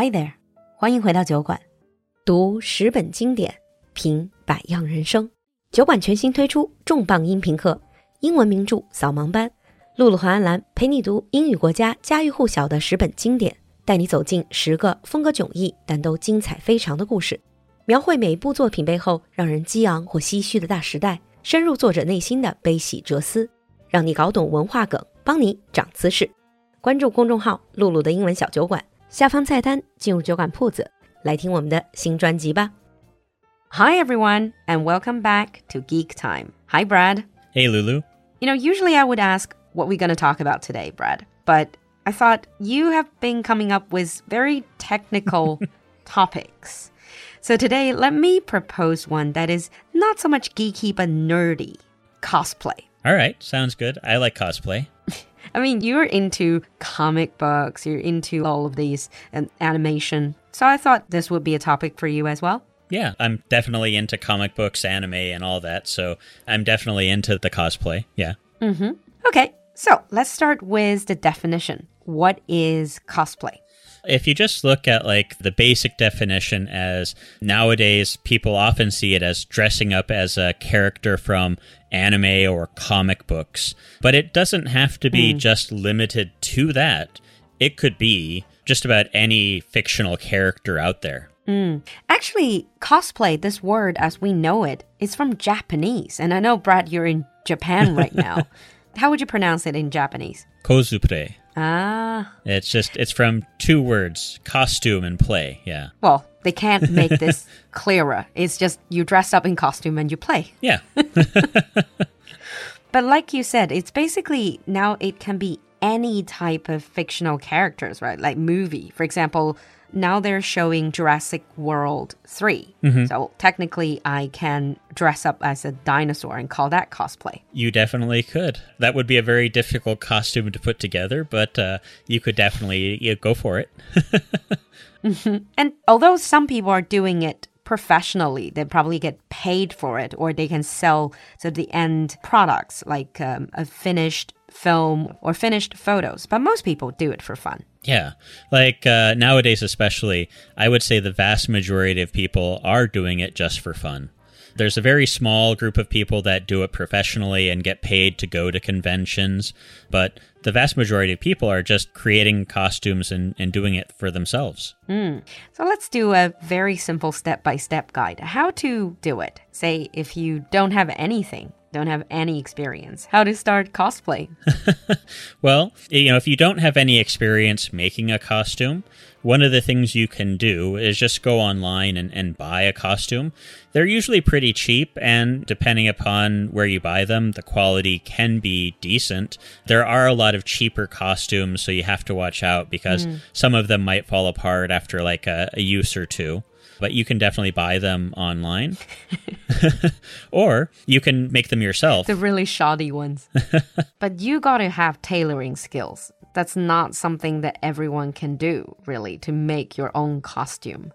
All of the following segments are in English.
Hi there，欢迎回到酒馆，读十本经典，品百样人生。酒馆全新推出重磅音频课，英文名著扫盲班。露露和安兰陪你读英语国家家喻户晓的十本经典，带你走进十个风格迥异但都精彩非常的故事，描绘每一部作品背后让人激昂或唏嘘的大时代，深入作者内心的悲喜哲思，让你搞懂文化梗，帮你长姿势。关注公众号“露露的英文小酒馆”，下方菜单进入酒馆铺子，来听我们的新专辑吧。Hi everyone, and welcome back to Geek Time. Hi Brad. Hey, Lulu. You know, usually I would ask what we're going to talk about today, Brad, but I thought you have been coming up with very technical topics. So today, let me propose one that is not so much geeky but nerdy cosplay. All right, sounds good. I like cosplay. I mean, you're into comic books, you're into all of these and animation. So I thought this would be a topic for you as well. Yeah, I'm definitely into comic books, anime, and all that. So I'm definitely into the cosplay. Yeah. Mm-hmm. Okay, so let's start with the definition. What is cosplay? If you just look at like the basic definition as nowadays people often see it as dressing up as a character from anime or comic books, but it doesn't have to be hmm. just limited to that. It could be just about any fictional character out there. Hmm. Actually, cosplay, this word as we know it, is from Japanese. And I know, Brad, you're in Japan right now. How would you pronounce it in Japanese? Cosplay. Ah, It's just it's from two words, costume and play. Yeah. well, they can't make this clearer. It's just you dress up in costume and you play. Yeah. But like you said, it's basically now it can be any type of fictional characters, right? Like movie. For example, now they're showing Jurassic World 3. So technically, I can dress up as a dinosaur and call that cosplay. You definitely could. That would be a very difficult costume to put together, but uh, you could definitely yeah, go for it. And although some people are doing it professionally, they probably get paid for it or they can sell to the end products like um, a finished film or finished photos. But most people do it for fun. yeah. Like uh, nowadays, especially, I would say the vast majority of people are doing it just for fun. There's a very small group of people that do it professionally and get paid to go to conventions, but the vast majority of people are just creating costumes and, and doing it for themselves. So let's do a very simple step by step guide. How to do it. Say if you don't have anything, don't have any experience, how to start cosplay. Well, you know, if you don't have any experience making a costume, one of the things you can do is just go online and, and buy a costume. They're usually pretty cheap, and depending upon where you buy them, the quality can be decent. There are a lot of cheaper costumes, so you have to watch out because hmm. some of them might fall apart after like a, a use or two. But you can definitely buy them online. or you can make them yourself. the really shoddy ones. but you got to have tailoring skills. That's not something that everyone can do, really, to make your own costume,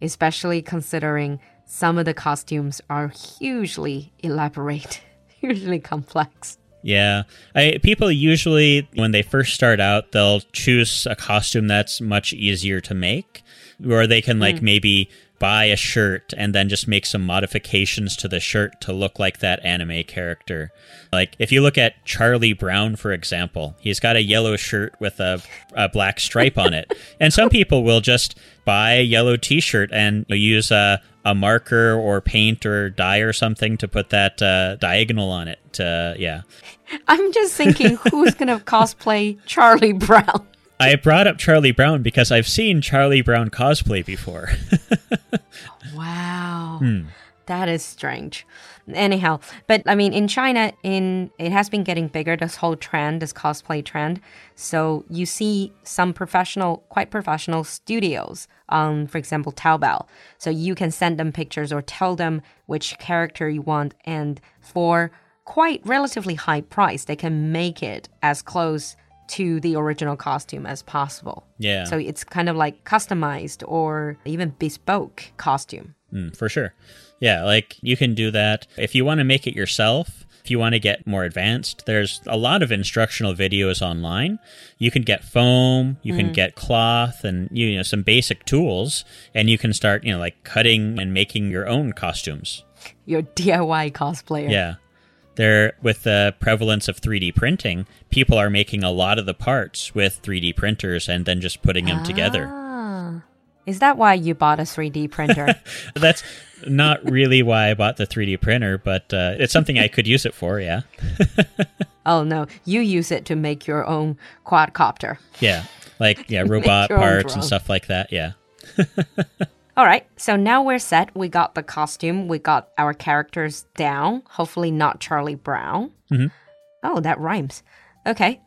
especially considering some of the costumes are hugely elaborate, hugely complex. Yeah. I, people usually, when they first start out, they'll choose a costume that's much easier to make, or they can, like, maybe buy a shirt and then just make some modifications to the shirt to look like that anime character. Like, if you look at Charlie Brown, for example, he's got a yellow shirt with a, a black stripe on it. And some people will just buy a yellow t shirt and use a, a marker or paint or dye or something to put that uh, diagonal on it. To, yeah. I'm just thinking who's going to cosplay Charlie Brown? I brought up Charlie Brown because I've seen Charlie Brown cosplay before. Wow. Hmm. That is strange. Anyhow, but I mean in China in it has been getting bigger this whole trend, this cosplay trend. So you see some professional quite professional studios on for example Taobao. So you can send them pictures or tell them which character you want and for quite relatively high price they can make it as close to the original costume as possible. Yeah. So it's kind of like customized or even bespoke costume. Mm, for sure. Yeah, like you can do that. If you want to make it yourself, If you want to get more advanced, there's a lot of instructional videos online. You can get foam, you can get cloth, and you know some basic tools, and you can start you know like cutting and making your own costumes. Your DIY cosplayer. Yeah. There, with the prevalence of 3D printing, people are making a lot of the parts with 3D printers and then just putting them together. Ah. Is that why you bought a 3D printer? That's not really why I bought the 3D printer, but uh, it's something I could use it for, yeah. oh no, you use it to make your own quadcopter. Yeah. Like, yeah, robot parts and stuff like that, yeah. All right, so now we're set. We got the costume, we got our characters down. Hopefully, not Charlie Brown. Mm-hmm. Oh, that rhymes. Okay.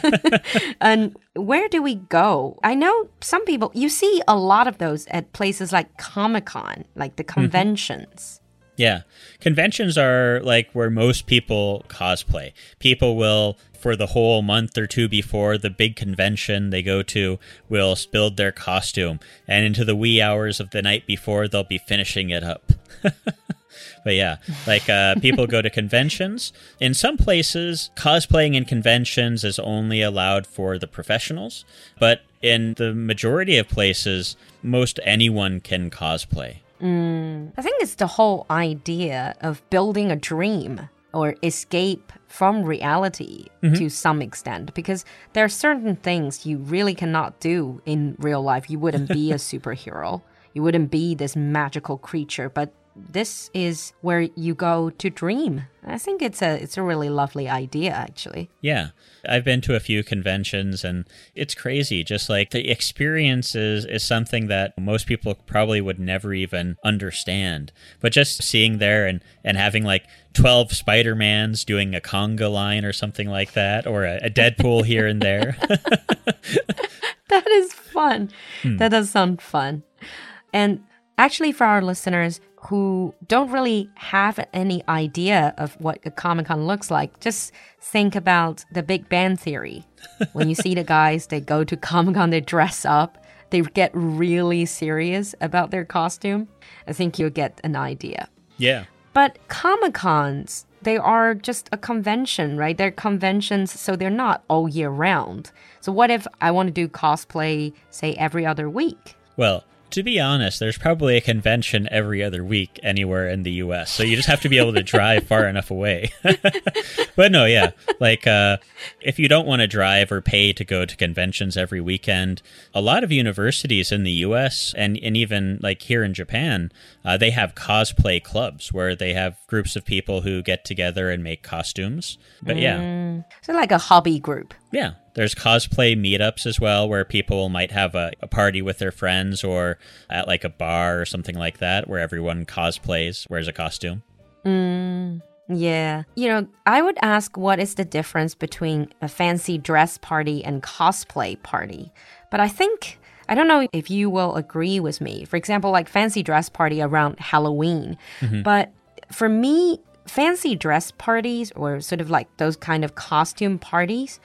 and where do we go? I know some people, you see a lot of those at places like Comic Con, like the mm-hmm. conventions. Yeah. Conventions are like where most people cosplay. People will, for the whole month or two before the big convention they go to, will build their costume. And into the wee hours of the night before, they'll be finishing it up. but yeah, like uh, people go to conventions. In some places, cosplaying in conventions is only allowed for the professionals. But in the majority of places, most anyone can cosplay. I think it's the whole idea of building a dream or escape from reality mm-hmm. to some extent because there are certain things you really cannot do in real life. You wouldn't be a superhero. You wouldn't be this magical creature, but this is where you go to dream. I think it's a it's a really lovely idea actually. Yeah. I've been to a few conventions and it's crazy. Just like the experience is, something that most people probably would never even understand. But just seeing there and, and having like 12 Spider-Mans doing a conga line or something like that, or a, a Deadpool here and there. That is fun. Hmm. That does sound fun. And actually, for our listeners who don't really have any idea of what a Comic Con looks like, just think about the Big Bang Theory. when you see the guys, they go to Comic Con, they dress up, they get really serious about their costume. I think you'll get an idea. yeah. But Comic Cons, they are just a convention, right? They're conventions, so they're not all year round. So, what if I want to do cosplay, say, every other week? Well, to be honest, there's probably a convention every other week anywhere in the US. So you just have to be able to drive far enough away. but no, yeah. Like uh, if you don't want to drive or pay to go to conventions every weekend, a lot of universities in the US and, and even like here in Japan, uh, they have cosplay clubs where they have groups of people who get together and make costumes. But yeah. So, like a hobby group. Yeah. There's cosplay meetups as well where people might have a, a party with their friends or at like a bar or something like that where everyone cosplays, wears a costume. Mm, yeah. You know, I would ask what is the difference between a fancy dress party and cosplay party. But I think I don't know if you will agree with me. For example, like fancy dress party around Halloween. Mm-hmm. But for me, fancy dress parties or sort of like those kind of costume parties,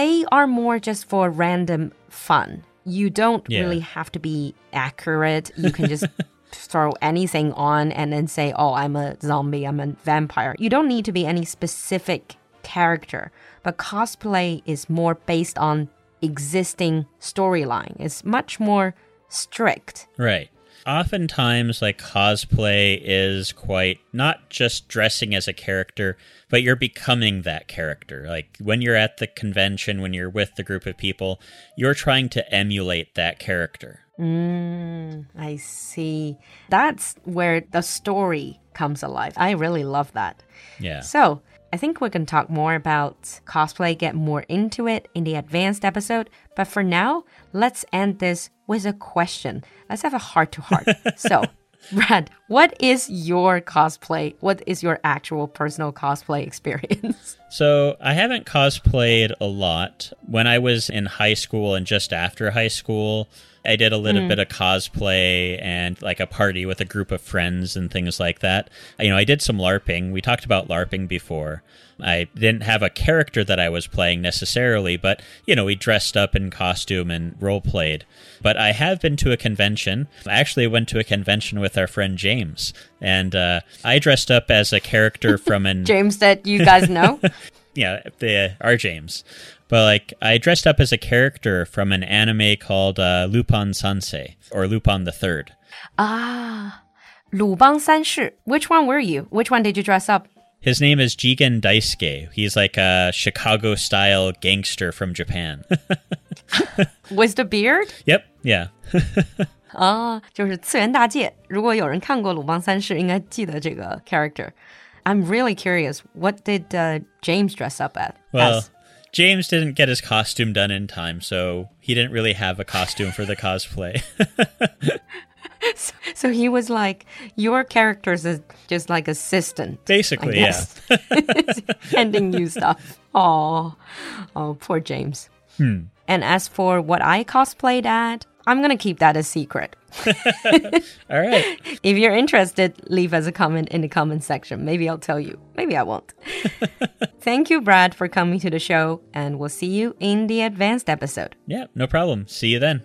they are more just for random fun. You don't Yeah. really have to be accurate. You can just throw anything on and then say, oh, I'm a zombie, I'm a vampire. You don't need to be any specific character. But cosplay is more based on existing storyline. It's much more strict. Right. Oftentimes, like cosplay is quite not just dressing as a character, but you're becoming that character. Like when you're at the convention, when you're with the group of people, you're trying to emulate that character. Mm, I see. That's where the story comes alive. I really love that. Yeah. So, I think we can talk more about cosplay, get more into it in the advanced episode. But for now, let's end this with a question. Let's have a heart to heart. So, Brad, what is your cosplay? What is your actual personal cosplay experience? So I haven't cosplayed a lot. When I was in high school and just after high school, I did a little bit of cosplay and like a party with a group of friends and things like that. You know, I did some LARPing. We talked about LARPing before. I didn't have a character that I was playing necessarily, but you know, we dressed up in costume and role played. But I have been to a convention. I actually went to a convention with our friend James, and uh, I dressed up as a character from an James that you guys know. yeah, the our James. But like, I dressed up as a character from an anime called uh, Lupin Sansei or Lupin the Third. ah, 鲁邦三世. Which one were you? Which one did you dress up? His name is Jigen Daisuke. He's like a Chicago style gangster from Japan. With the beard? yep, yeah. 啊，就是次元大介。如果有人看过《鲁邦三世》，应该记得这个 character。I'm really curious. What did uh, James dress up at? Well, as? James didn't get his costume done in time, so he didn't really have a costume for the cosplay. so he was like your character's is just like assistant. Basically, yeah. handing you stuff. Oh, oh, poor James. Hmm. And as for what I cosplayed at, I'm gonna keep that a secret. All right. If you're interested, leave us a comment in the comment section. Maybe I'll tell you. Maybe I won't. Thank you, Brad, for coming to the show, and we'll see you in the advanced episode. Yeah, no problem. See you then.